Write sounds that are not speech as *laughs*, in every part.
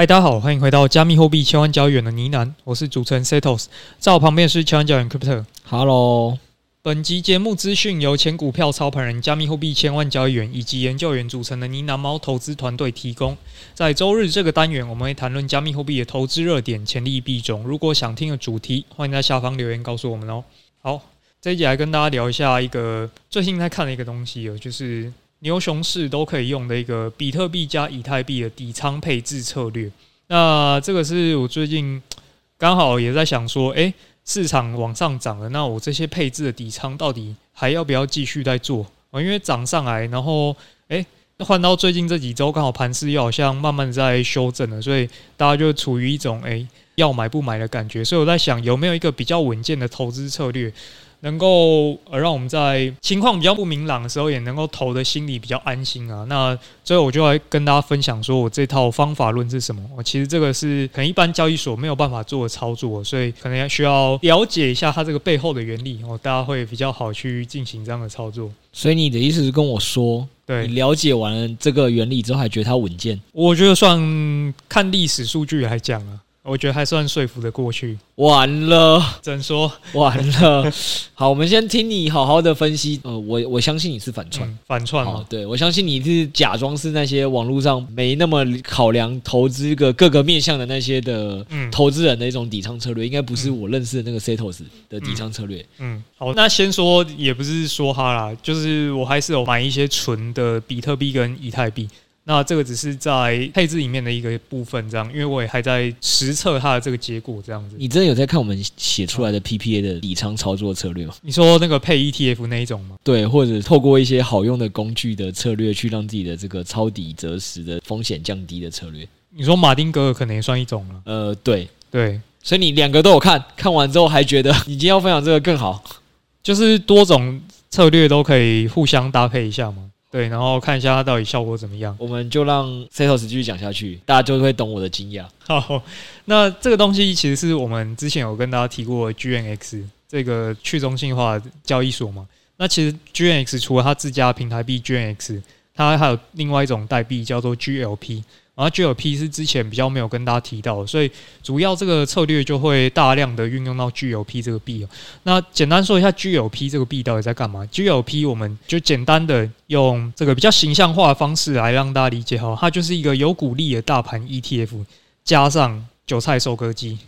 嗨，大家好，欢迎回到加密货币千万交易员的呢喃，我是主持人 Setos，在我旁边是千万交易员 Crypto。Hello，本集节目资讯由前股票操盘人、加密货币千万交易员以及研究员组成的呢喃猫投资团队提供。在周日这个单元，我们会谈论加密货币的投资热点、潜力币种。如果想听的主题，欢迎在下方留言告诉我们哦。好，这一集来跟大家聊一下一个最近在看的一个东西哦，就是。牛熊市都可以用的一个比特币加以太币的底仓配置策略。那这个是我最近刚好也在想说，诶，市场往上涨了，那我这些配置的底仓到底还要不要继续再做？因为涨上来，然后诶，换到最近这几周刚好盘势又好像慢慢在修正了，所以大家就处于一种诶要买不买的感觉。所以我在想，有没有一个比较稳健的投资策略？能够呃让我们在情况比较不明朗的时候，也能够投的心里比较安心啊。那最后我就来跟大家分享，说我这套方法论是什么。我其实这个是可能一般交易所没有办法做的操作，所以可能要需要了解一下它这个背后的原理，哦，大家会比较好去进行这样的操作。所以你的意思是跟我说，对，你了解完了这个原理之后，还觉得它稳健？我觉得算看历史数据来讲啊。我觉得还算说服得过去。完了，只能说完了。好，我们先听你好好的分析。呃，我我相信你是反串，嗯、反串嘛。对，我相信你是假装是那些网络上没那么考量投资个各个面向的那些的投资人的一种底仓策略，应该不是我认识的那个 Setos 的底仓策略嗯。嗯，好，那先说也不是说哈啦，就是我还是有买一些纯的比特币跟以太币。那这个只是在配置里面的一个部分，这样，因为我也还在实测它的这个结果，这样子。你真的有在看我们写出来的 PPA 的底仓操作策略吗？你说那个配 ETF 那一种吗？对，或者透过一些好用的工具的策略，去让自己的这个抄底择时的风险降低的策略。你说马丁格尔可能也算一种了。呃，对对，所以你两个都有看，看完之后还觉得你今天要分享这个更好，就是多种策略都可以互相搭配一下吗？对，然后看一下它到底效果怎么样。我们就让 Setos 继续讲下去，大家就会懂我的惊讶。好，那这个东西其实是我们之前有跟大家提过 GNX 这个去中心化交易所嘛。那其实 GNX 除了它自家平台币 GNX，它还有另外一种代币叫做 GLP。然后 GLP 是之前比较没有跟大家提到，所以主要这个策略就会大量的运用到 GLP 这个币。那简单说一下 GLP 这个币到底在干嘛？GLP 我们就简单的用这个比较形象化的方式来让大家理解哈，它就是一个有股利的大盘 ETF 加上韭菜收割机。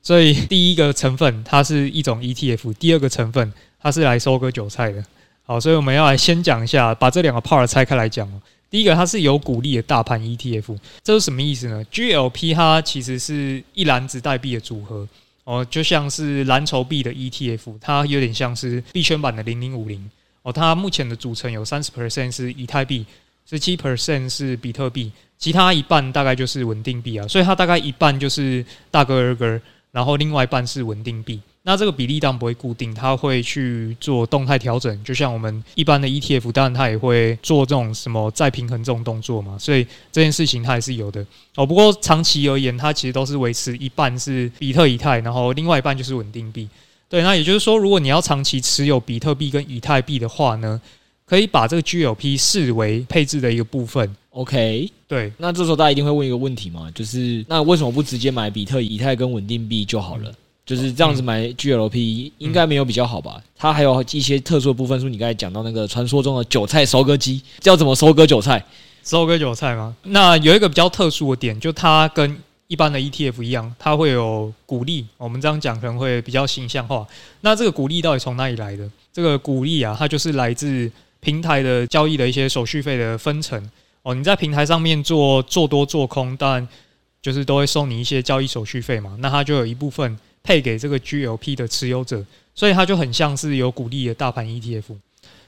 所以第一个成分它是一种 ETF，第二个成分它是来收割韭菜的。好，所以我们要来先讲一下，把这两个 part 拆开来讲哦。第一个，它是有股利的大盘 ETF，这是什么意思呢？GLP 它其实是一篮子代币的组合哦，就像是蓝筹币的 ETF，它有点像是币圈版的零零五零哦。它目前的组成有三十 percent 是以太币，十七 percent 是比特币，其他一半大概就是稳定币啊。所以它大概一半就是大哥二哥，然后另外一半是稳定币。那这个比例当然不会固定，它会去做动态调整，就像我们一般的 ETF，当然它也会做这种什么再平衡这种动作嘛，所以这件事情它也是有的哦。不过长期而言，它其实都是维持一半是比特以太，然后另外一半就是稳定币。对，那也就是说，如果你要长期持有比特币跟以太币的话呢，可以把这个 GLP 视为配置的一个部分。OK，对。那这时候大家一定会问一个问题嘛，就是那为什么不直接买比特、以太跟稳定币就好了？嗯就是这样子买 GLP 应该没有比较好吧？它还有一些特殊的部分，是你刚才讲到那个传说中的韭菜收割机，要怎么收割韭菜？收割韭菜吗？那有一个比较特殊的点，就它跟一般的 ETF 一样，它会有股利。我们这样讲可能会比较形象化。那这个股利到底从哪里来的？这个股利啊，它就是来自平台的交易的一些手续费的分成哦。你在平台上面做做多做空，当然就是都会收你一些交易手续费嘛。那它就有一部分。配给这个 GLP 的持有者，所以它就很像是有鼓励的大盘 ETF，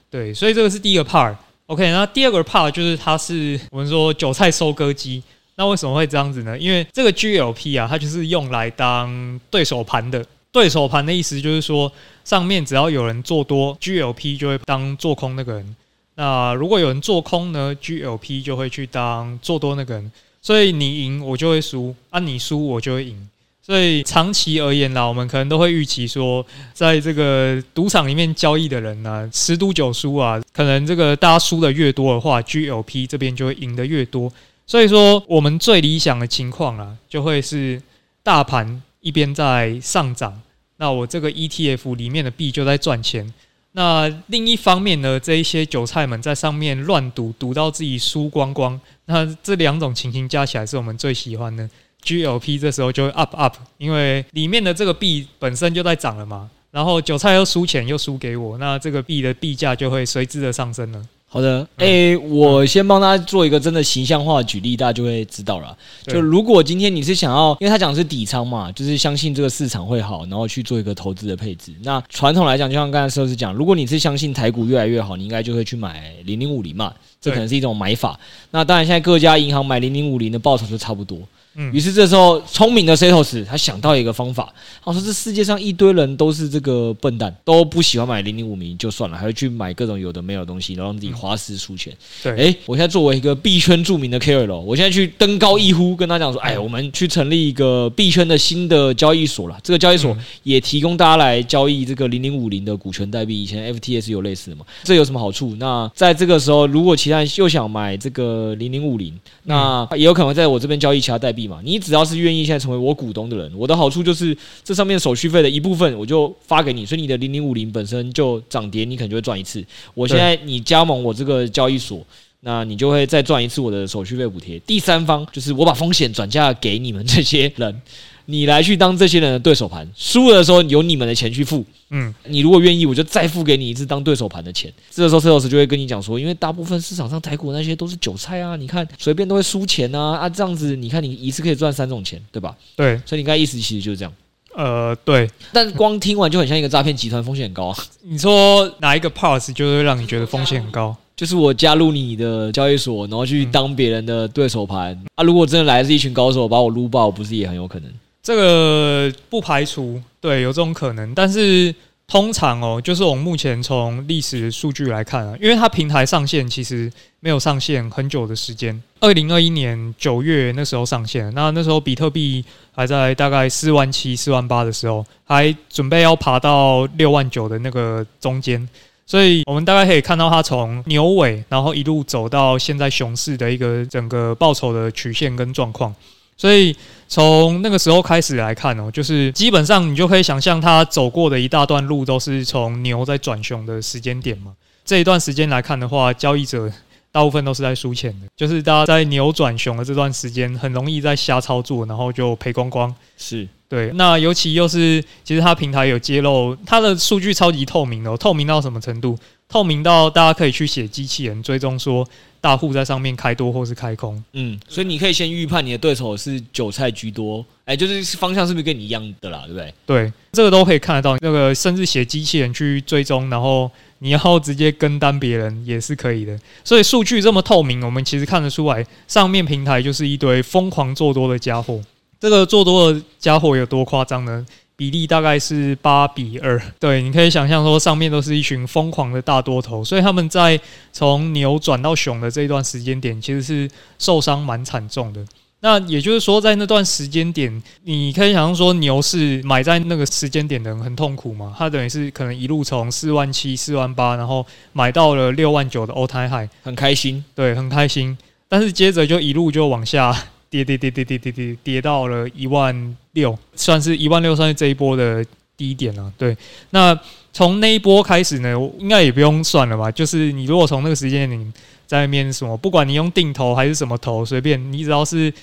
对，所以这个是第一个 part。OK，那第二个 part 就是它是我们说韭菜收割机。那为什么会这样子呢？因为这个 GLP 啊，它就是用来当对手盘的。对手盘的意思就是说，上面只要有人做多，GLP 就会当做空那个人。那如果有人做空呢，GLP 就会去当做多那个人。所以你赢我就会输，啊你输我就会赢。所以长期而言呢，我们可能都会预期说，在这个赌场里面交易的人呢，十赌九输啊，可能这个大家输的越多的话，GLP 这边就会赢得越多。所以说，我们最理想的情况啊，就会是大盘一边在上涨，那我这个 ETF 里面的币就在赚钱。那另一方面呢，这一些韭菜们在上面乱赌，赌到自己输光光。那这两种情形加起来，是我们最喜欢的。GLP 这时候就会 up up，因为里面的这个币本身就在涨了嘛。然后韭菜又输钱又输给我，那这个币的币价就会随之的上升了。好的，诶、欸，我先帮大家做一个真的形象化的举例，大家就会知道了。就如果今天你是想要，因为他讲的是底仓嘛，就是相信这个市场会好，然后去做一个投资的配置。那传统来讲，就像刚才寿司讲，如果你是相信台股越来越好，你应该就会去买零零五零嘛，这可能是一种买法。那当然，现在各家银行买零零五零的报酬就差不多。嗯，于是这时候聪明的 Setos 他想到一个方法，他说：“这世界上一堆人都是这个笨蛋，都不喜欢买零零五零就算了，还会去买各种有的没有的东西，然后让自己花式出钱。”对，哎，我现在作为一个币圈著名的 KOL，我现在去登高一呼，跟他讲说：“哎，我们去成立一个币圈的新的交易所了。这个交易所也提供大家来交易这个零零五零的股权代币，以前 FTS 有类似的嘛？这有什么好处？那在这个时候，如果其他人又想买这个零零五零，那也有可能在我这边交易其他代币。”你只要是愿意现在成为我股东的人，我的好处就是这上面手续费的一部分我就发给你，所以你的零零五零本身就涨跌，你可能就会赚一次。我现在你加盟我这个交易所，那你就会再赚一次我的手续费补贴。第三方就是我把风险转嫁给你们这些人。你来去当这些人的对手盘，输了的时候由你们的钱去付。嗯，你如果愿意，我就再付给你一次当对手盘的钱。这个时候，车老师就会跟你讲说，因为大部分市场上台股那些都是韭菜啊，你看随便都会输钱啊啊，这样子你看你一次可以赚三种钱，对吧？对，所以你刚才意思其实就是这样。呃，对，但光听完就很像一个诈骗集团，风险很高啊。*laughs* 你说哪一个 part 就会让你觉得风险很高？就是我加入你的交易所，然后去当别人的对手盘啊。如果真的来自一群高手把我撸爆，不是也很有可能？这个不排除，对，有这种可能，但是通常哦，就是我们目前从历史数据来看啊，因为它平台上线其实没有上线很久的时间，二零二一年九月那时候上线，那那时候比特币还在大概四万七、四万八的时候，还准备要爬到六万九的那个中间，所以我们大概可以看到它从牛尾，然后一路走到现在熊市的一个整个报酬的曲线跟状况。所以从那个时候开始来看哦，就是基本上你就可以想象，他走过的一大段路都是从牛在转熊的时间点嘛。这一段时间来看的话，交易者大部分都是在输钱的，就是大家在牛转熊的这段时间，很容易在瞎操作，然后就赔光光。是对。那尤其又是，其实它平台有揭露，它的数据超级透明的，透明到什么程度？透明到大家可以去写机器人追踪说。大户在上面开多或是开空，嗯，所以你可以先预判你的对手是韭菜居多，哎，就是方向是不是跟你一样的啦，对不对？对，这个都可以看得到。那个甚至写机器人去追踪，然后你要直接跟单别人也是可以的。所以数据这么透明，我们其实看得出来，上面平台就是一堆疯狂做多的家伙。这个做多的家伙有多夸张呢？比例大概是八比二。*laughs* 对你可以想象说上面都是一群疯狂的大多头所以他们在从牛转到熊的这一段时间点其实是受伤蛮惨重的。那也就是说在那段时间点你可以想象说牛市买在那个时间点的人很痛苦嘛它等于是可能一路从四万七四万八然后买到了六万九的欧台海很开心。对很开心。但是接着就一路就往下跌跌跌跌跌跌跌跌到了一万六，算是一万六，算是这一波的低点了。对，那从那一波开始呢，应该也不用算了吧？就是你如果从那个时间点在那边什么，不管你用定投还是什么投，随便你只要是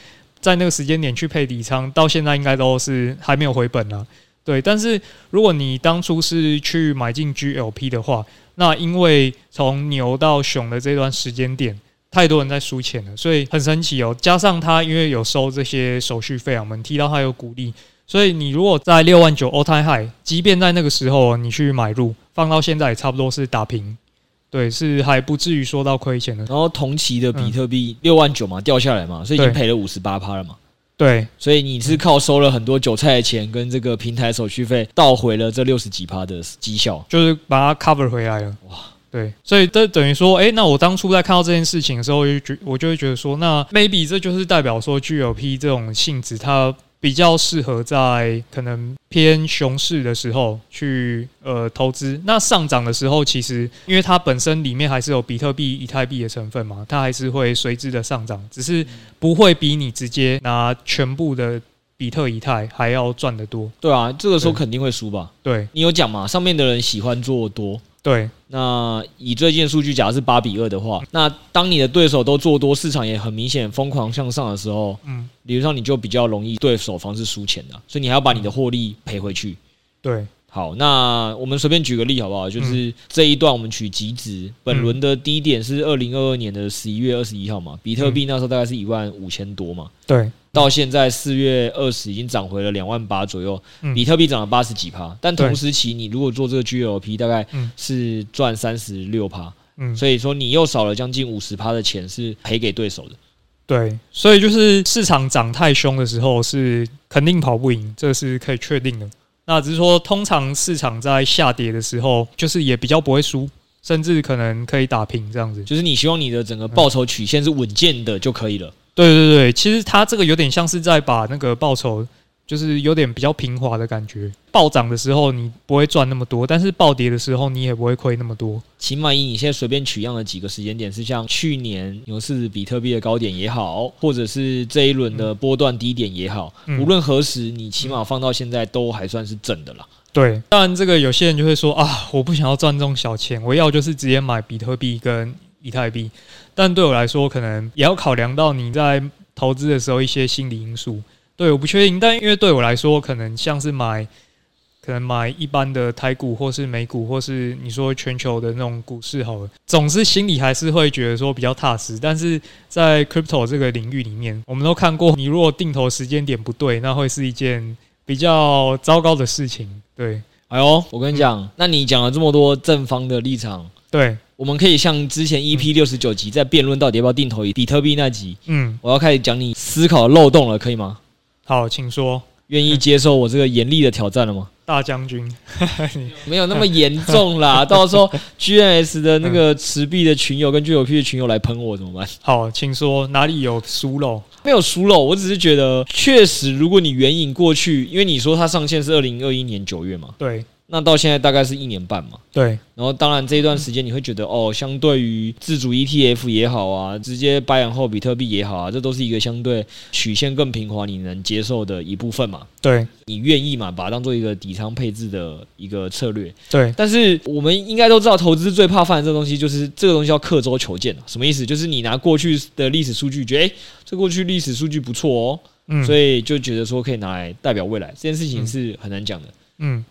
在那个时间点去配底仓，到现在应该都是还没有回本啊。对，但是如果你当初是去买进 GLP 的话，那因为从牛到熊的这段时间点。太多人在输钱了，所以很神奇哦。加上他因为有收这些手续费啊，我们提到他有鼓励，所以你如果在六万九 all time high，即便在那个时候你去买入，放到现在也差不多是打平，对，是还不至于说到亏钱的。然后同期的比特币六万九嘛掉下来嘛，所以已经赔了五十八趴了嘛。对，所以你是靠收了很多韭菜的钱跟这个平台手续费，倒回了这六十几趴的绩效，就是把它 cover 回来了。哇！对，所以这等于说，哎，那我当初在看到这件事情的时候，就觉我就会觉得说，那 maybe 这就是代表说 GLP 这种性质，它比较适合在可能偏熊市的时候去呃投资。那上涨的时候，其实因为它本身里面还是有比特币、以太币的成分嘛，它还是会随之的上涨，只是不会比你直接拿全部的比特、以太还要赚得多。对啊，这个时候肯定会输吧？对，你有讲嘛？上面的人喜欢做多。对，那以最近的数据，假如是八比二的话，那当你的对手都做多，市场也很明显疯狂向上的时候，嗯，理论上你就比较容易对手方是输钱的，所以你还要把你的获利赔回去。对，好，那我们随便举个例好不好？就是这一段我们取极值，本轮的低点是二零二二年的十一月二十一号嘛，比特币那时候大概是一万五千多嘛，对。到现在四月二十已经涨回了两万八左右，比特币涨了八十几趴，但同时期你如果做这个 GLP，大概是赚三十六趴，所以说你又少了将近五十趴的钱是赔给对手的。对，所以就是市场涨太凶的时候是肯定跑不赢，这是可以确定的。那只是说，通常市场在下跌的时候，就是也比较不会输，甚至可能可以打平这样子。就是你希望你的整个报酬曲线是稳健的就可以了。对对对，其实它这个有点像是在把那个报酬，就是有点比较平滑的感觉。暴涨的时候你不会赚那么多，但是暴跌的时候你也不会亏那么多。起码以你现在随便取样的几个时间点，是像去年牛市比特币的高点也好，或者是这一轮的波段低点也好，嗯、无论何时，你起码放到现在都还算是正的啦。对，当然这个有些人就会说啊，我不想要赚这种小钱，我要就是直接买比特币跟以太币。但对我来说，可能也要考量到你在投资的时候一些心理因素。对，我不确定，但因为对我来说，可能像是买，可能买一般的台股，或是美股，或是你说全球的那种股市好了，总是心里还是会觉得说比较踏实。但是在 crypto 这个领域里面，我们都看过，你如果定投时间点不对，那会是一件比较糟糕的事情。对，哎呦，我跟你讲，那你讲了这么多正方的立场，对。我们可以像之前 EP 六十九集在辩论到底要不要定投比特币那集，嗯，我要开始讲你思考漏洞了，可以吗？好，请说。愿意接受我这个严厉的挑战了吗？大将军，*laughs* 没有那么严重啦。*laughs* 到时候 GNS 的那个持币的群友跟 GLP 的群友来喷我怎么办？好，请说，哪里有疏漏？没有疏漏，我只是觉得确实，如果你援引过去，因为你说它上线是二零二一年九月嘛，对。那到现在大概是一年半嘛，对。然后当然这一段时间你会觉得哦，相对于自主 ETF 也好啊，直接 buy hold 比特币也好啊，这都是一个相对曲线更平滑、你能接受的一部分嘛。对，你愿意嘛，把它当做一个底仓配置的一个策略。对。但是我们应该都知道，投资最怕犯的这个东西就是这个东西叫刻舟求剑。什么意思？就是你拿过去的历史数据，觉得诶，这过去历史数据不错哦，嗯，所以就觉得说可以拿来代表未来，这件事情是很难讲的。嗯，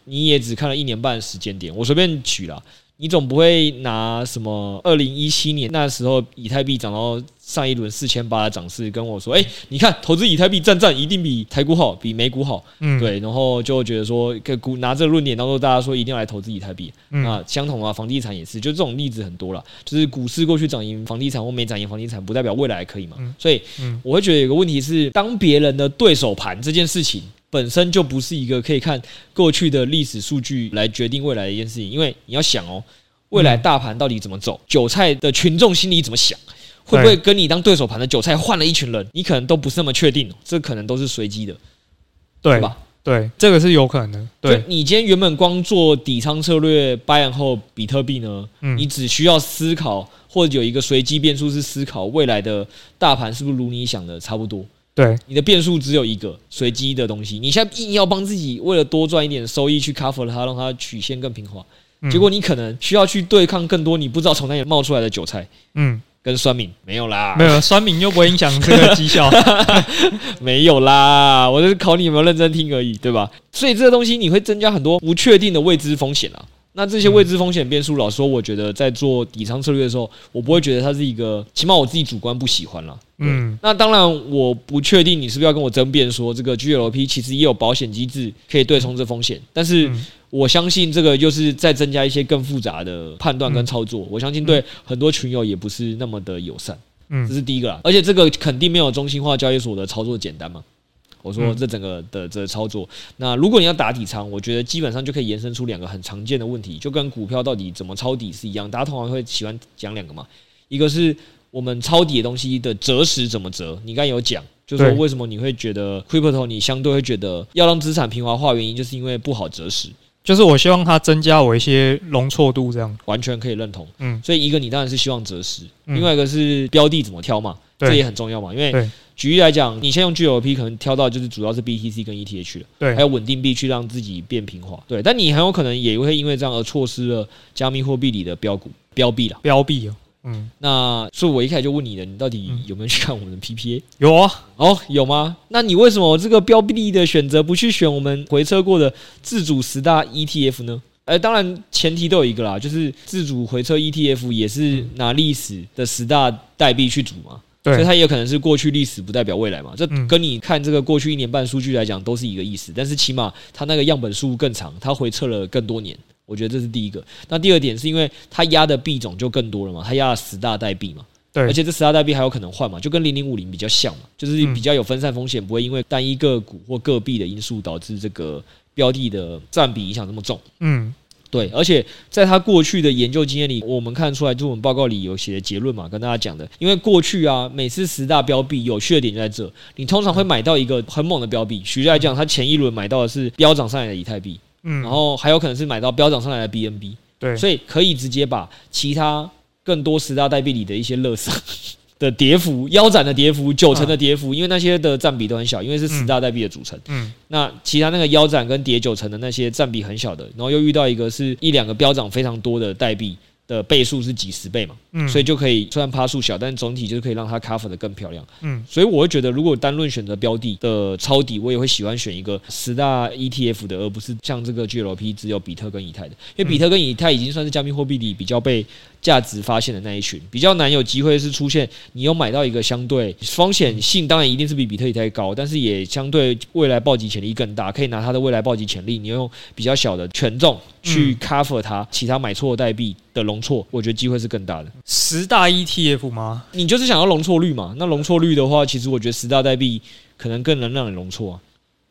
你也只看了一年半的时间点，我随便举了，你总不会拿什么二零一七年那时候以太币涨到上一轮四千八的涨势跟我说，哎，你看投资以太币赞赞，一定比台股好，比美股好，嗯，对，然后就觉得说，股拿这个论点当做大家说一定要来投资以太币，那相同啊，房地产也是，就这种例子很多了，就是股市过去涨赢房地产或没涨赢房地产，不代表未来可以嘛，所以我会觉得有个问题是，当别人的对手盘这件事情。本身就不是一个可以看过去的历史数据来决定未来的一件事情，因为你要想哦，未来大盘到底怎么走，韭菜的群众心里怎么想，会不会跟你当对手盘的韭菜换了一群人，你可能都不是那么确定，这可能都是随机的，对吧？对，这个是有可能的。对，你今天原本光做底仓策略，buy and hold 比特币呢，你只需要思考或者有一个随机变数是思考未来的大盘是不是如你想的差不多。对，你的变数只有一个随机的东西，你现在硬要帮自己为了多赚一点收益去 cover 它，让它曲线更平滑，嗯、结果你可能需要去对抗更多你不知道从哪里冒出来的韭菜，嗯，跟酸敏没有啦，没有酸敏又不会影响这个绩效，*laughs* 没有啦，我就是考你有没有认真听而已，对吧？所以这个东西你会增加很多不确定的未知风险啊。那这些未知风险变数，老实说，我觉得在做底仓策略的时候，我不会觉得它是一个，起码我自己主观不喜欢了。嗯，那当然，我不确定你是不是要跟我争辩说，这个 GLP 其实也有保险机制可以对冲这风险，但是我相信这个又是再增加一些更复杂的判断跟操作，我相信对很多群友也不是那么的友善。嗯，这是第一个啦，而且这个肯定没有中心化交易所的操作简单嘛。我说这整个的这操作，那如果你要打底仓，我觉得基本上就可以延伸出两个很常见的问题，就跟股票到底怎么抄底是一样。大家通常会喜欢讲两个嘛，一个是我们抄底的东西的择时怎么择，你刚才有讲，就是说为什么你会觉得 Crypto 你相对会觉得要让资产平滑化，原因就是因为不好择时。就是我希望它增加我一些容错度，这样完全可以认同。嗯，所以一个你当然是希望择时，嗯、另外一个是标的怎么挑嘛，对这也很重要嘛。因为举例来讲，你先用 GLP 可能挑到就是主要是 BTC 跟 ETH 了，对，还有稳定币去让自己变平滑。对，但你很有可能也会因为这样而错失了加密货币里的标股标币了，标币哦。嗯，那所以我一开始就问你了，你到底有没有去看我们的 PPA？有啊，哦，有吗？那你为什么我这个标币的选择不去选我们回测过的自主十大 ETF 呢？呃，当然前提都有一个啦，就是自主回撤 ETF 也是拿历史的十大代币去组嘛，对，所以它也有可能是过去历史不代表未来嘛，这跟你看这个过去一年半数据来讲都是一个意思，但是起码它那个样本数更长，它回测了更多年，我觉得这是第一个。那第二点是因为它压的币种就更多了嘛，它压了十大代币嘛，对，而且这十大代币还有可能换嘛，就跟零零五零比较像嘛，就是比较有分散风险，不会因为单一个股或个币的因素导致这个。标的的占比影响这么重，嗯，对，而且在他过去的研究经验里，我们看出来，就我们报告里有写的结论嘛，跟大家讲的，因为过去啊，每次十大标币有趣的点就在这，你通常会买到一个很猛的标币，举例来讲，他前一轮买到的是飙涨上来的以太币，嗯，然后还有可能是买到飙涨上来的 BNB，对，所以可以直接把其他更多十大代币里的一些垃圾。的跌幅，腰斩的跌幅，九成的跌幅，因为那些的占比都很小，因为是十大代币的组成。嗯，那其他那个腰斩跟跌九成的那些占比很小的，然后又遇到一个是一两个飙涨非常多的代币的倍数是几十倍嘛，嗯，所以就可以虽然趴数小，但总体就是可以让它 cover 的更漂亮。嗯，所以我会觉得，如果单论选择标的的抄底，我也会喜欢选一个十大 ETF 的，而不是像这个 GLP 只有比特跟以太的，因为比特跟以太已经算是加密货币里比较被。价值发现的那一群比较难有机会是出现，你有买到一个相对风险性，当然一定是比比特以太高，但是也相对未来暴击潜力更大，可以拿它的未来暴击潜力，你用比较小的权重去 cover 它其他买错的代币的容错，我觉得机会是更大的。十大 ETF 吗？你就是想要容错率嘛？那容错率的话，其实我觉得十大代币可能更能让你容错啊。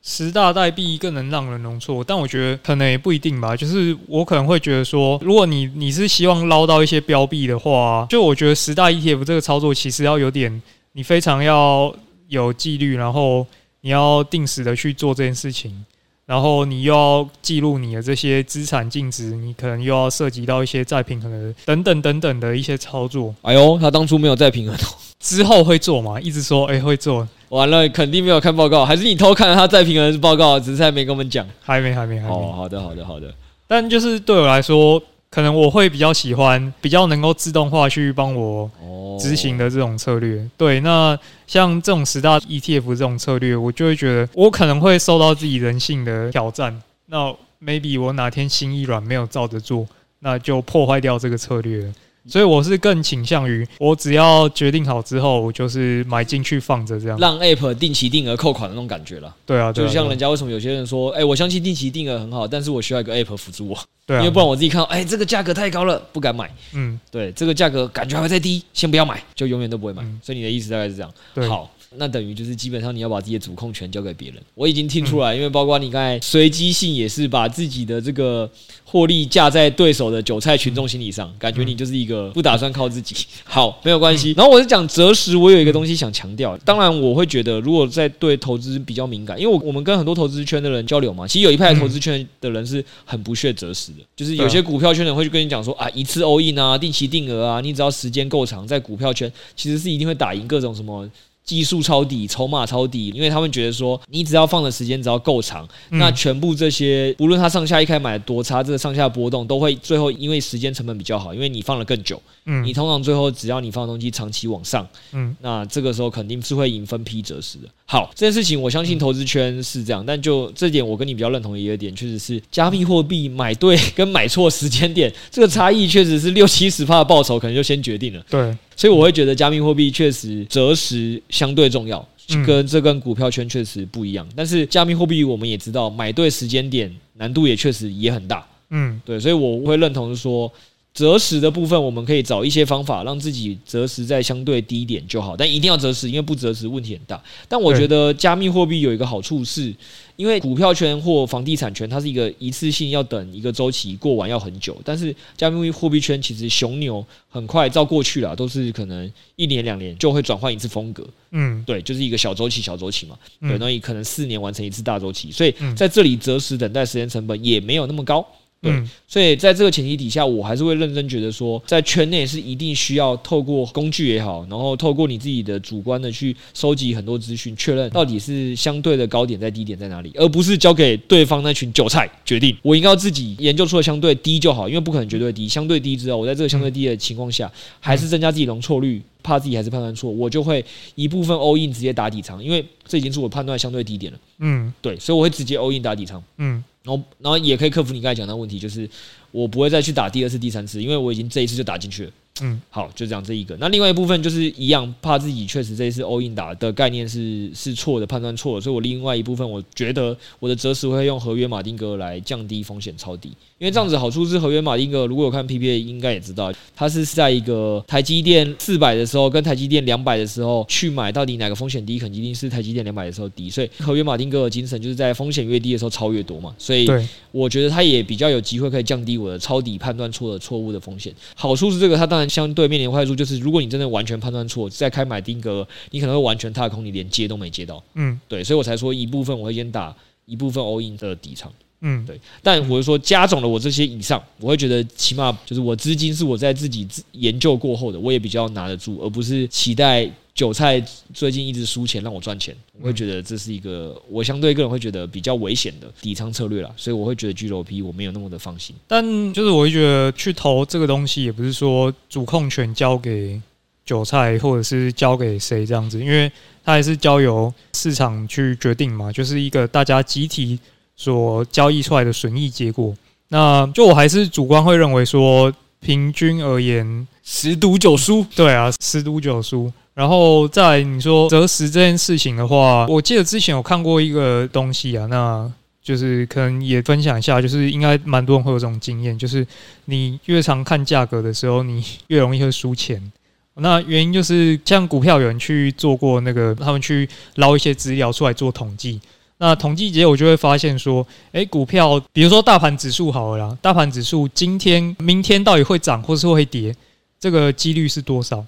十大代币更能让人容错，但我觉得可能也不一定吧。就是我可能会觉得说，如果你你是希望捞到一些标币的话，就我觉得十大 ETF 这个操作其实要有点，你非常要有纪律，然后你要定时的去做这件事情，然后你又要记录你的这些资产净值，你可能又要涉及到一些再平衡的等等等等的一些操作。哎呦，他当初没有再平衡，*laughs* 之后会做嘛？一直说哎、欸、会做。完了，肯定没有看报告，还是你偷看了他再平衡的报告，只是还没跟我们讲，还没，还没，还没。哦，好的，好的，好的。但就是对我来说，可能我会比较喜欢比较能够自动化去帮我执行的这种策略。哦、对，那像这种十大 ETF 这种策略，我就会觉得我可能会受到自己人性的挑战。那 maybe 我哪天心一软没有照着做，那就破坏掉这个策略了。所以我是更倾向于，我只要决定好之后，我就是买进去放着这样，让 App 定期定额扣款的那种感觉了。对啊，就像人家为什么有些人说，哎、欸，我相信定期定额很好，但是我需要一个 App 辅助我，对啊，因为不然我自己看到，哎、欸，这个价格太高了，不敢买。嗯，对，这个价格感觉还会再低，先不要买，就永远都不会买。嗯、所以你的意思大概是这样。对，好。那等于就是基本上你要把自己的主控权交给别人。我已经听出来，因为包括你刚才随机性也是把自己的这个获利架在对手的韭菜群众心理上，感觉你就是一个不打算靠自己。*laughs* 好，没有关系。然后我是讲择时，我有一个东西想强调。当然，我会觉得如果在对投资比较敏感，因为我我们跟很多投资圈的人交流嘛，其实有一派投资圈的人是很不屑择时的，就是有些股票圈的人会去跟你讲说啊，一次 all in 啊，定期定额啊，你只要时间够长，在股票圈其实是一定会打赢各种什么。技术抄底、筹码抄底，因为他们觉得说，你只要放的时间只要够长，嗯、那全部这些，无论它上下一开买多差，这个上下波动都会最后因为时间成本比较好，因为你放了更久，嗯，你通常最后只要你放的东西长期往上，嗯，那这个时候肯定是会赢分批折时的。好，这件事情我相信投资圈是这样，但就这点我跟你比较认同的一个点，确实是加密货币买对 *laughs* 跟买错时间点，这个差异确实是六七十趴的报酬，可能就先决定了。对。所以我会觉得加密货币确实择时相对重要，跟这跟股票圈确实不一样。但是加密货币我们也知道，买对时间点难度也确实也很大。嗯，对，所以我会认同说，择时的部分，我们可以找一些方法让自己择时在相对低一点就好，但一定要择时，因为不择时问题很大。但我觉得加密货币有一个好处是，因为股票圈或房地产圈它是一个一次性要等一个周期过完要很久，但是加密货币圈其实熊牛很快照过去了，都是可能一年两年就会转换一次风格。嗯，对，就是一个小周期小周期嘛。对，那你可能四年完成一次大周期，所以在这里择时等待时间成本也没有那么高。对，嗯、所以在这个前提底下，我还是会认真觉得说，在圈内是一定需要透过工具也好，然后透过你自己的主观的去收集很多资讯，确认到底是相对的高点在低点在哪里，而不是交给对方那群韭菜决定。我应该要自己研究出了相对低就好，因为不可能绝对低，相对低之后，我在这个相对低的情况下，还是增加自己容错率，怕自己还是判断错，我就会一部分 all in 直接打底仓，因为这已经是我判断相对低点了。嗯，对，所以我会直接 all in 打底仓。嗯。然后，然后也可以克服你刚才讲的问题，就是我不会再去打第二次、第三次，因为我已经这一次就打进去了。嗯，好，就这样这一个。那另外一部分就是一样，怕自己确实这一次 all in 打的概念是是错的，判断错了，所以我另外一部分我觉得我的择时会用合约马丁格来降低风险超低，因为这样子好处是合约马丁格，如果有看 PPA 应该也知道，它是在一个台积电四百的时候跟台积电两百的时候去买，到底哪个风险低，肯定是台积电两百的时候低，所以合约马丁格的精神就是在风险越低的时候超越多嘛，所以我觉得它也比较有机会可以降低我的抄底判断错的错误的风险。好处是这个，它当然相对面临坏处就是，如果你真的完全判断错，再开买丁格，你可能会完全踏空，你连接都没接到。嗯，对，所以我才说一部分我会先打一部分 all in 的底仓。嗯，对，但我是说加总了我这些以上，我会觉得起码就是我资金是我在自己研究过后的，我也比较拿得住，而不是期待韭菜最近一直输钱让我赚钱。我会觉得这是一个我相对个人会觉得比较危险的底仓策略啦，所以我会觉得 G 楼 P 我没有那么的放心。但就是我会觉得去投这个东西，也不是说主控权交给韭菜或者是交给谁这样子，因为它还是交由市场去决定嘛，就是一个大家集体。所交易出来的损益结果，那就我还是主观会认为说，平均而言十赌九输。对啊，十赌九输。然后再你说择时这件事情的话，我记得之前有看过一个东西啊，那就是可能也分享一下，就是应该蛮多人会有这种经验，就是你越常看价格的时候，你越容易会输钱。那原因就是像股票有人去做过那个，他们去捞一些资料出来做统计。那统计结果就会发现说，诶，股票，比如说大盘指数好了啦，大盘指数今天、明天到底会涨或是会跌，这个几率是多少？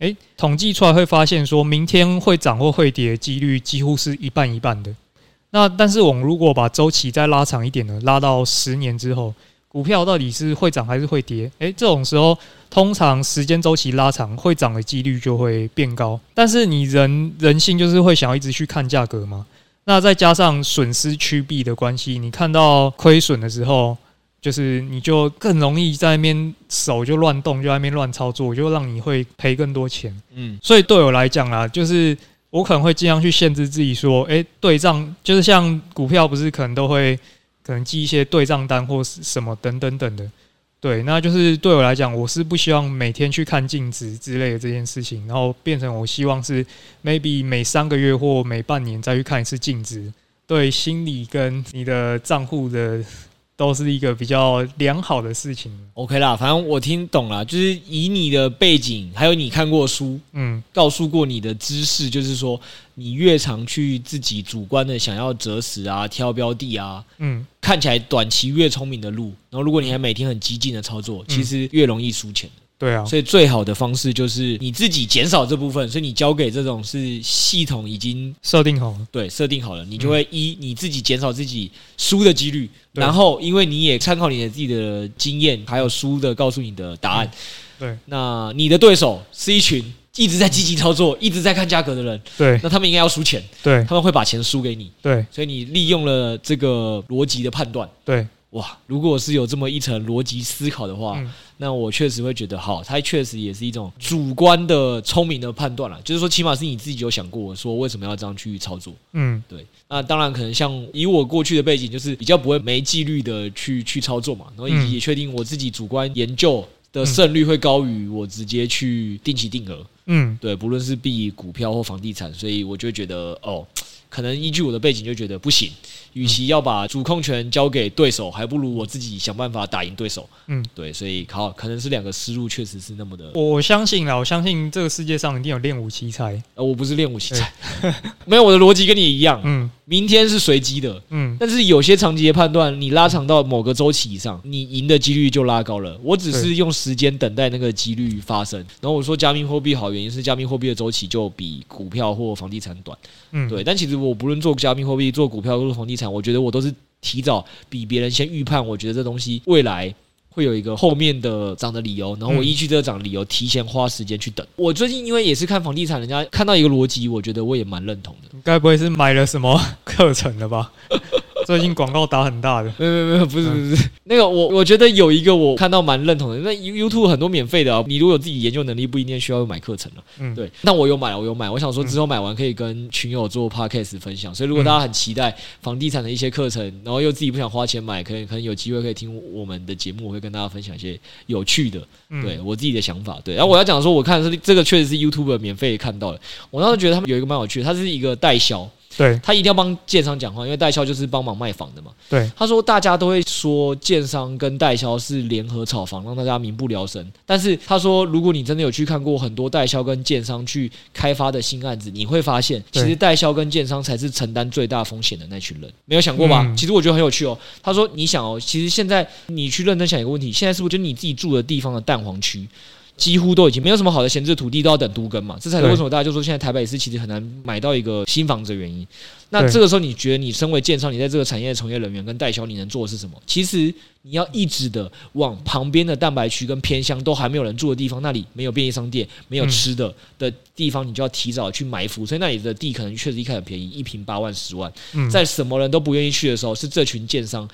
诶，统计出来会发现说，明天会涨或会跌几率几乎是一半一半的。那但是我们如果把周期再拉长一点呢，拉到十年之后，股票到底是会涨还是会跌？诶，这种时候通常时间周期拉长，会涨的几率就会变高。但是你人人性就是会想要一直去看价格嘛。那再加上损失趋避的关系，你看到亏损的时候，就是你就更容易在那边手就乱动，就在那边乱操作，就让你会赔更多钱。嗯，所以对我来讲啦，就是我可能会尽量去限制自己说，诶，对账就是像股票不是可能都会可能记一些对账单或是什么等等等的。对，那就是对我来讲，我是不希望每天去看净值之类的这件事情，然后变成我希望是 maybe 每三个月或每半年再去看一次净值，对心理跟你的账户的。都是一个比较良好的事情。OK 啦，反正我听懂了，就是以你的背景，还有你看过书，嗯，告诉过你的知识，就是说你越常去自己主观的想要择时啊、挑标的啊，嗯，看起来短期越聪明的路，然后如果你还每天很激进的操作，其实越容易输钱。对啊，所以最好的方式就是你自己减少这部分，所以你交给这种是系统已经设定好了，对，设定好了，你就会一你自己减少自己输的几率，然后因为你也参考你的自己的经验，还有输的告诉你的答案，对，那你的对手是一群一直在积极操作、一直在看价格的人，对，那他们应该要输钱，对，他们会把钱输给你，对，所以你利用了这个逻辑的判断，对。哇，如果是有这么一层逻辑思考的话，嗯、那我确实会觉得好，它确实也是一种主观的聪明的判断了。就是说，起码是你自己有想过，说为什么要这样去操作。嗯，对。那当然，可能像以我过去的背景，就是比较不会没纪律的去去操作嘛，然后以及也确定我自己主观研究的胜率会高于我直接去定期定额。嗯，对，不论是币、股票或房地产，所以我就觉得哦。可能依据我的背景就觉得不行。与其要把主控权交给对手，还不如我自己想办法打赢对手。嗯，对，所以好，可能是两个思路确实是那么的。我我相信啦，我相信这个世界上一定有练武奇才。呃，我不是练武奇才，*laughs* 没有，我的逻辑跟你一样。嗯，明天是随机的。嗯，但是有些长期的判断，你拉长到某个周期以上，你赢的几率就拉高了。我只是用时间等待那个几率发生。然后我说加密货币好，原因是加密货币的周期就比股票或房地产短。嗯，对。但其实我不论做加密货币、做股票或做房地产，我觉得我都是。提早比别人先预判，我觉得这东西未来会有一个后面的涨的理由，然后我依据这个涨的理由提前花时间去等。我最近因为也是看房地产，人家看到一个逻辑，我觉得我也蛮认同的。该不会是买了什么课程了吧？*laughs* 最近广告打很大的，没有没有没有，不是不是 *laughs* 那个我我觉得有一个我看到蛮认同的，那 YouTube 很多免费的啊，你如果有自己研究能力，不一定需要买课程了。嗯，对。那我有买，我有买，我想说之后买完可以跟群友做 Podcast 分享。所以如果大家很期待房地产的一些课程，然后又自己不想花钱买，可能可能有机会可以听我们的节目，我会跟大家分享一些有趣的，对我自己的想法。对，然后我要讲说，我看的是这个确实是 YouTube 免费看到的，我当时觉得他们有一个蛮有趣的，它是一个代销。对，他一定要帮建商讲话，因为代销就是帮忙卖房的嘛。对，他说大家都会说建商跟代销是联合炒房，让大家民不聊生。但是他说，如果你真的有去看过很多代销跟建商去开发的新案子，你会发现，其实代销跟建商才是承担最大风险的那群人。没有想过吧？嗯、其实我觉得很有趣哦。他说，你想哦，其实现在你去认真想一个问题，现在是不是就你自己住的地方的蛋黄区？几乎都已经没有什么好的闲置土地，都要等都更嘛。这才是为什么大家就说现在台北市其实很难买到一个新房子的原因。那这个时候，你觉得你身为建商，你在这个产业的从业人员跟代销，你能做的是什么？其实你要一直的往旁边的蛋白区跟偏乡都还没有人住的地方，那里没有便利商店、没有吃的的地方，你就要提早去埋伏。所以那里的地可能确实一开始便宜，一平八万、十万。在什么人都不愿意去的时候，是这群建商。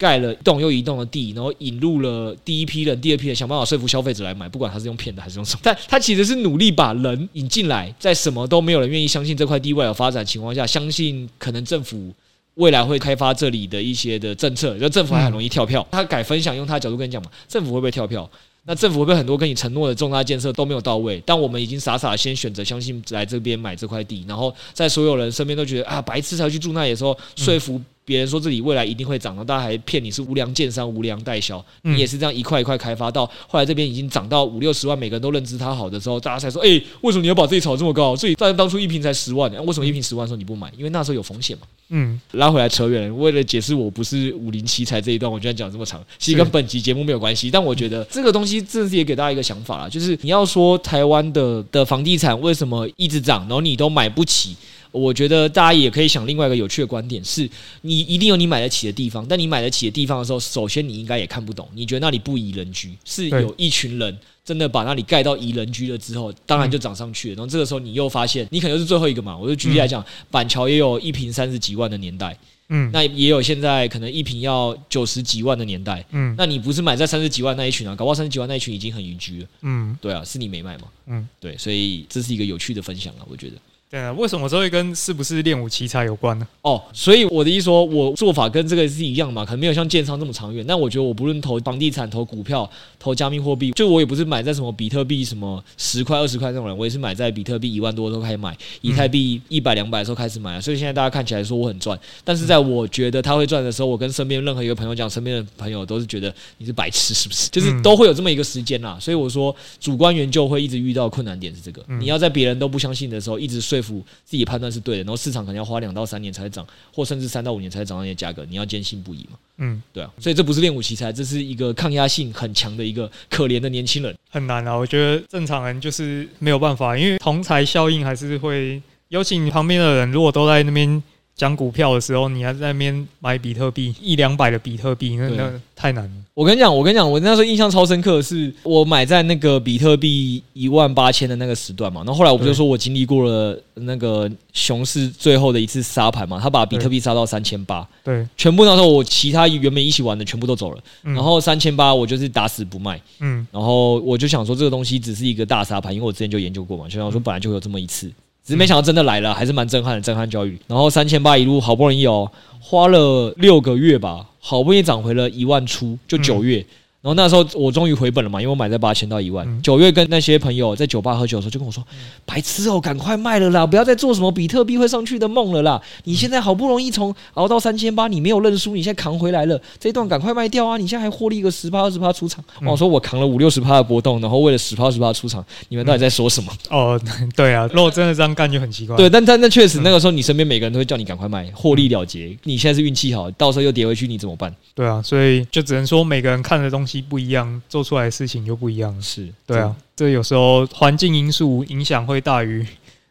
盖了一栋又一栋的地，然后引入了第一批人、第二批人，想办法说服消费者来买，不管他是用骗的还是用什么，但他其实是努力把人引进来，在什么都没有人愿意相信这块地未来有发展的情况下，相信可能政府未来会开发这里的一些的政策，就政府还很容易跳票。他改分享，用他的角度跟你讲嘛，政府会不会跳票？那政府会不会很多跟你承诺的重大建设都没有到位？但我们已经傻傻先选择相信来这边买这块地，然后在所有人身边都觉得啊白痴才去住那里的时候，说服。别人说这里未来一定会涨，大家还骗你是无良建商、无良代销，你也是这样一块一块开发到后来这边已经涨到五六十万，每个人都认知它好的时候，大家才说：哎、欸，为什么你要把自己炒这么高？所以大家当初一瓶才十万，为什么一瓶十万的时候你不买？因为那时候有风险嘛。嗯，拉回来扯远，为了解释我不是武林奇才这一段，我居然讲这么长，其实跟本集节目没有关系。但我觉得这个东西真的是也给大家一个想法啦，就是你要说台湾的的房地产为什么一直涨，然后你都买不起？我觉得大家也可以想另外一个有趣的观点是，你一定有你买得起的地方，但你买得起的地方的时候，首先你应该也看不懂，你觉得那里不宜人居，是有一群人真的把那里盖到宜人居了之后，当然就涨上去了。然后这个时候你又发现，你可能是最后一个嘛。我就举例来讲，板桥也有一平三十几万的年代，嗯，那也有现在可能一平要九十几万的年代，嗯，那你不是买在三十几万那一群啊？搞不好三十几万那一群已经很宜居了，嗯，对啊，是你没买嘛，嗯，对，所以这是一个有趣的分享啊，我觉得。对啊，为什么这会跟是不是练武奇才有关呢？哦，所以我的意思说，我做法跟这个是一样嘛，可能没有像建仓这么长远。但我觉得我不论投房地产、投股票、投加密货币，就我也不是买在什么比特币什么十块、二十块那种人，我也是买在比特币一万多的时候开始买，以太币一百、两百的时候开始买。所以现在大家看起来说我很赚，但是在我觉得他会赚的时候，我跟身边任何一个朋友讲，身边的朋友都是觉得你是白痴，是不是？就是都会有这么一个时间啦。所以我说，主观研究会一直遇到困难点是这个，你要在别人都不相信的时候，一直说服自己判。断是对的，然后市场可能要花两到三年才涨，或甚至三到五年才涨那些价格，你要坚信不疑嘛。嗯，对啊，所以这不是练武奇才，这是一个抗压性很强的一个可怜的年轻人。很难啊，我觉得正常人就是没有办法，因为同财效应还是会，尤其你旁边的人如果都在那边。讲股票的时候，你还在那边买比特币一两百的比特币，那那太难了。我跟你讲，我跟你讲，我那时候印象超深刻的是，我买在那个比特币一万八千的那个时段嘛。然后后来我不就说我经历过了那个熊市最后的一次杀盘嘛，他把比特币杀到三千八，对，全部那时候我其他原本一起玩的全部都走了，然后三千八我就是打死不卖，嗯，然后我就想说这个东西只是一个大杀盘，因为我之前就研究过嘛，就想说本来就有这么一次。只是没想到真的来了，还是蛮震撼的，震撼教育。然后三千八一路好不容易哦，花了六个月吧，好不容易涨回了一万出，就九月。然后那时候我终于回本了嘛，因为我买在八千到一万。九、嗯、月跟那些朋友在酒吧喝酒的时候，就跟我说：“嗯、白痴哦，赶快卖了啦，不要再做什么比特币会上去的梦了啦！你现在好不容易从熬到三千八，你没有认输，你现在扛回来了，这一段赶快卖掉啊！你现在还获利个十趴二十趴出场。嗯”我说：“我扛了五六十趴的波动，然后为了十趴二十趴出场，你们到底在说什么？”嗯、哦，*laughs* 对啊，如果真的这样干就很奇怪。对，但但那确实那个时候你身边每个人都会叫你赶快卖，获利了结。你现在是运气好，到时候又跌回去，你怎么办？对啊，所以就只能说每个人看的东西不一样。做出来的事情就不一样，是对啊，这有时候环境因素影响会大于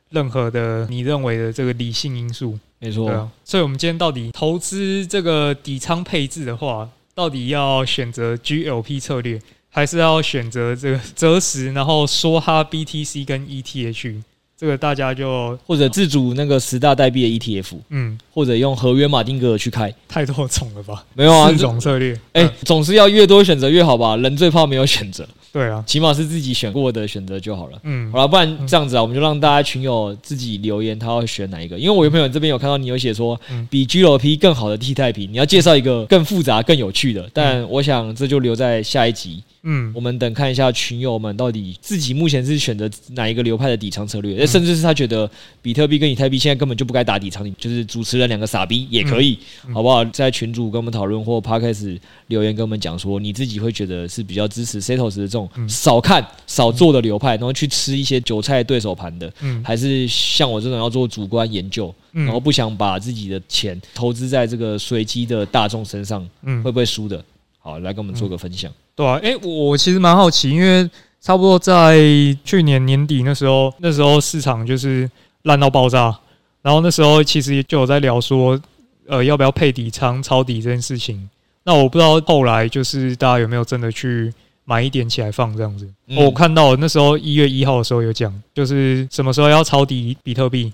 任何的你认为的这个理性因素，没错。对啊，所以我们今天到底投资这个底仓配置的话，到底要选择 GLP 策略，还是要选择这个择时，然后梭哈 BTC 跟 ETH？这个大家就或者自主那个十大代币的 ETF，嗯，或者用合约马丁格尔去开，太多种了吧？没有啊，四种策略，哎、欸，总是要越多选择越好吧？人最怕没有选择，对啊，起码是自己选过的选择就好了。嗯，好了，不然这样子啊，我们就让大家群友自己留言，他要选哪一个？因为我有朋友这边有看到你有写说，比 GLP 更好的替代品，你要介绍一个更复杂、更有趣的。但我想这就留在下一集。嗯，我们等看一下群友们到底自己目前是选择哪一个流派的底仓策略，甚至是他觉得比特币跟以太币现在根本就不该打底仓，就是主持人两个傻逼也可以，好不好？在群主跟我们讨论或 Podcast 留言跟我们讲说，你自己会觉得是比较支持 Setos 的这种少看少做的流派，然后去吃一些韭菜对手盘的，还是像我这种要做主观研究，然后不想把自己的钱投资在这个随机的大众身上，会不会输的？好，来跟我们做个分享。对啊，哎、欸，我其实蛮好奇，因为差不多在去年年底那时候，那时候市场就是烂到爆炸，然后那时候其实就有在聊说，呃，要不要配底仓抄底这件事情。那我不知道后来就是大家有没有真的去买一点起来放这样子。嗯、我看到那时候一月一号的时候有讲，就是什么时候要抄底比特币。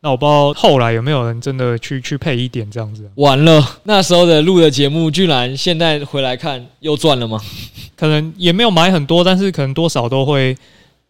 那我不知道后来有没有人真的去去配一点这样子。完了，那时候的录的节目，居然现在回来看又赚了吗？可能也没有买很多，但是可能多少都会。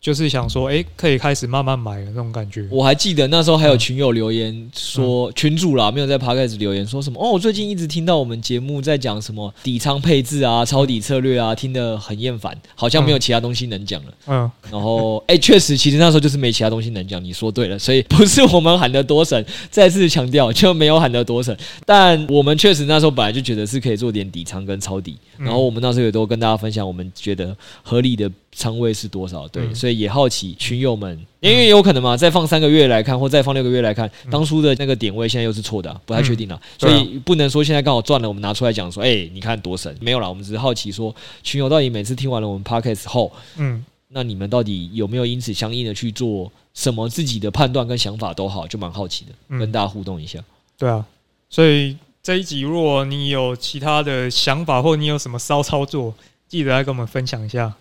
就是想说，哎、欸，可以开始慢慢买的那种感觉。我还记得那时候还有群友留言说，群主啦，没有在 Podcast 留言说什么哦。我最近一直听到我们节目在讲什么底仓配置啊、抄底策略啊，听得很厌烦，好像没有其他东西能讲了。嗯，然后哎，确实，其实那时候就是没其他东西能讲。你说对了，所以不是我们喊得多神，再次强调就没有喊得多神。但我们确实那时候本来就觉得是可以做点底仓跟抄底，然后我们那时候也都跟大家分享，我们觉得合理的。仓位是多少？对，所以也好奇群友们，因为有可能嘛，再放三个月来看，或再放六个月来看，当初的那个点位现在又是错的，不太确定了。所以不能说现在刚好赚了，我们拿出来讲说，哎，你看多神，没有啦，我们只是好奇说，群友到底每次听完了我们 podcast 后，嗯，那你们到底有没有因此相应的去做什么自己的判断跟想法都好，就蛮好奇的，跟大家互动一下。对啊，所以这一集如果你有其他的想法，或你有什么骚操作，记得来跟我们分享一下。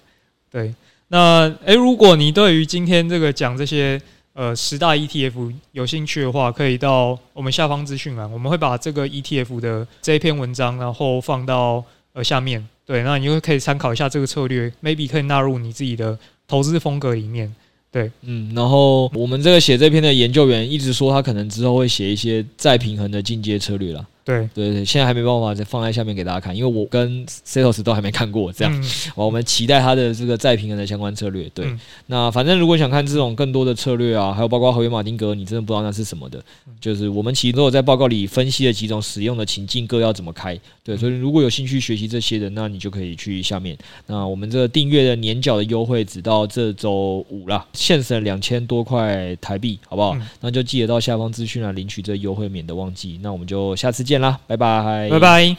对，那诶、如果你对于今天这个讲这些呃十大 ETF 有兴趣的话，可以到我们下方资讯栏，我们会把这个 ETF 的这一篇文章，然后放到呃下面。对，那你就可以参考一下这个策略，maybe 可以纳入你自己的投资风格里面。对，嗯，然后我们这个写这篇的研究员一直说，他可能之后会写一些再平衡的进阶策略啦。对对对，现在还没办法再放在下面给大家看，因为我跟 Setos 都还没看过这样。嗯、我们期待他的这个再平衡的相关策略。对，嗯、那反正如果想看这种更多的策略啊，还有包括合约马丁格，你真的不知道那是什么的，就是我们其实都有在报告里分析了几种使用的情境，各要怎么开。对，所以如果有兴趣学习这些的，那你就可以去下面。那我们这个订阅的年缴的优惠，直到这周五了，现省两千多块台币，好不好？嗯、那就记得到下方资讯来领取这优惠，免得忘记。那我们就下次见。啦，拜拜，拜拜。